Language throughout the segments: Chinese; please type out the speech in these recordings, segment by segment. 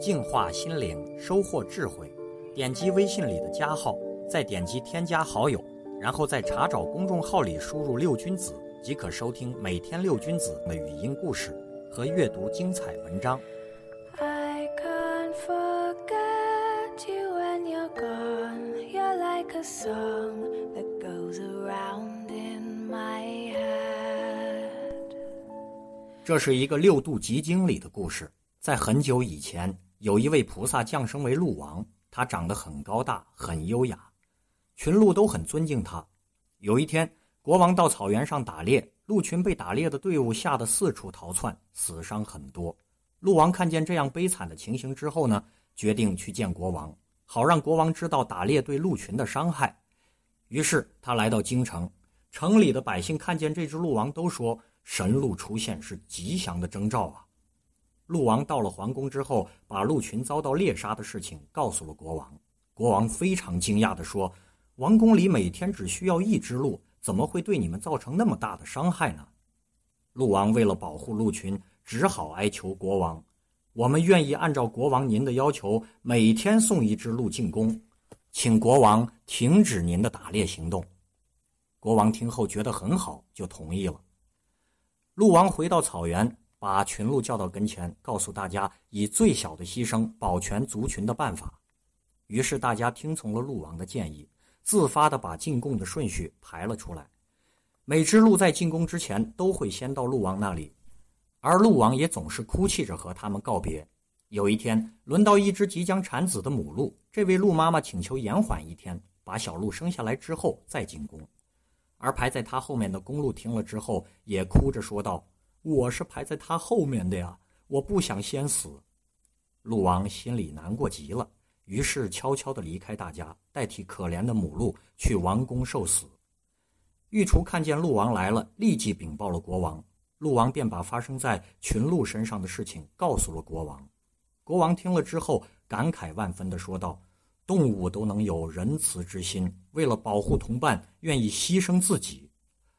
净化心灵，收获智慧。点击微信里的加号，再点击添加好友，然后在查找公众号里输入“六君子”，即可收听每天六君子的语音故事和阅读精彩文章。I can't forget you when you're gone. You're like a song that goes around in my head. 这是一个六度集经里的故事。在很久以前，有一位菩萨降生为鹿王，他长得很高大，很优雅，群鹿都很尊敬他。有一天，国王到草原上打猎，鹿群被打猎的队伍吓得四处逃窜，死伤很多。鹿王看见这样悲惨的情形之后呢，决定去见国王，好让国王知道打猎对鹿群的伤害。于是他来到京城，城里的百姓看见这只鹿王，都说神鹿出现是吉祥的征兆啊。鹿王到了皇宫之后，把鹿群遭到猎杀的事情告诉了国王。国王非常惊讶地说：“王宫里每天只需要一只鹿，怎么会对你们造成那么大的伤害呢？”鹿王为了保护鹿群，只好哀求国王：“我们愿意按照国王您的要求，每天送一只鹿进宫，请国王停止您的打猎行动。”国王听后觉得很好，就同意了。鹿王回到草原。把群鹿叫到跟前，告诉大家以最小的牺牲保全族群的办法。于是大家听从了鹿王的建议，自发地把进贡的顺序排了出来。每只鹿在进宫之前都会先到鹿王那里，而鹿王也总是哭泣着和他们告别。有一天，轮到一只即将产子的母鹿，这位鹿妈妈请求延缓一天，把小鹿生下来之后再进宫。而排在她后面的公鹿听了之后，也哭着说道。我是排在他后面的呀，我不想先死。鹿王心里难过极了，于是悄悄地离开大家，代替可怜的母鹿去王宫受死。御厨看见鹿王来了，立即禀报了国王。鹿王便把发生在群鹿身上的事情告诉了国王。国王听了之后，感慨万分地说道：“动物都能有仁慈之心，为了保护同伴，愿意牺牲自己，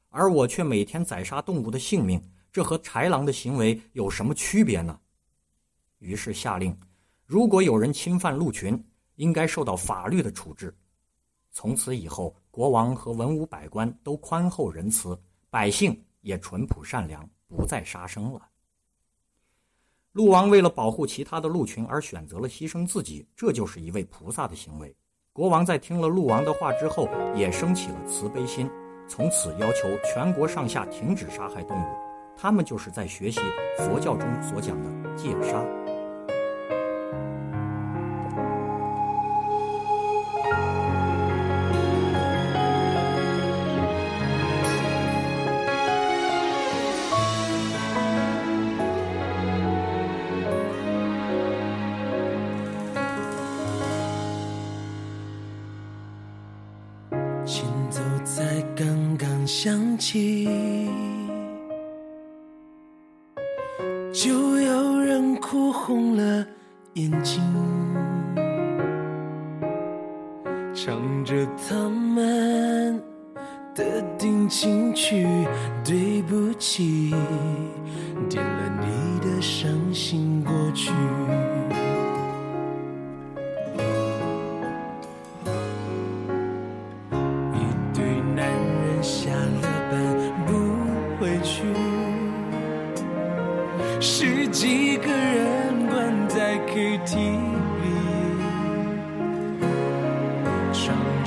而我却每天宰杀动物的性命。”这和豺狼的行为有什么区别呢？于是下令，如果有人侵犯鹿群，应该受到法律的处置。从此以后，国王和文武百官都宽厚仁慈，百姓也淳朴善良，不再杀生了。鹿王为了保护其他的鹿群而选择了牺牲自己，这就是一位菩萨的行为。国王在听了鹿王的话之后，也升起了慈悲心，从此要求全国上下停止杀害动物。他们就是在学习佛教中所讲的戒杀。琴奏才刚刚响起。哭红了眼睛，唱着他们的定情曲，对不起，点了你的伤心过去。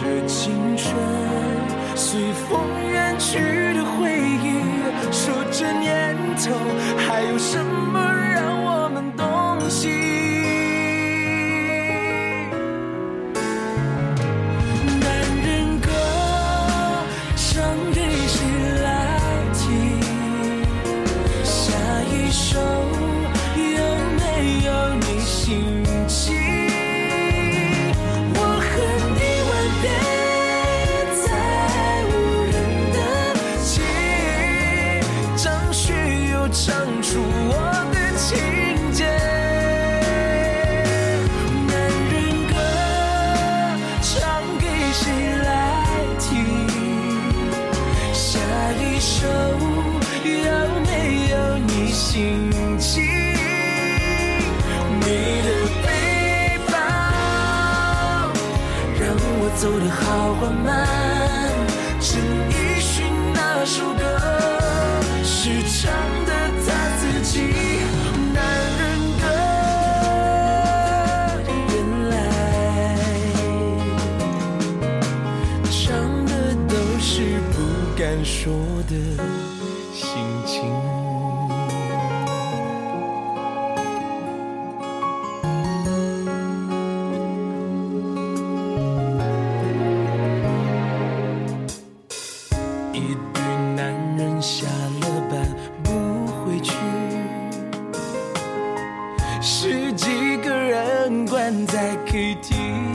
的青春随风远去的回忆，说这年头还有什么让我们动心？心情，你的背包让我走得好缓慢。陈奕迅那首歌是唱的他自己，男人的原来唱的都是不敢说的。在 K T。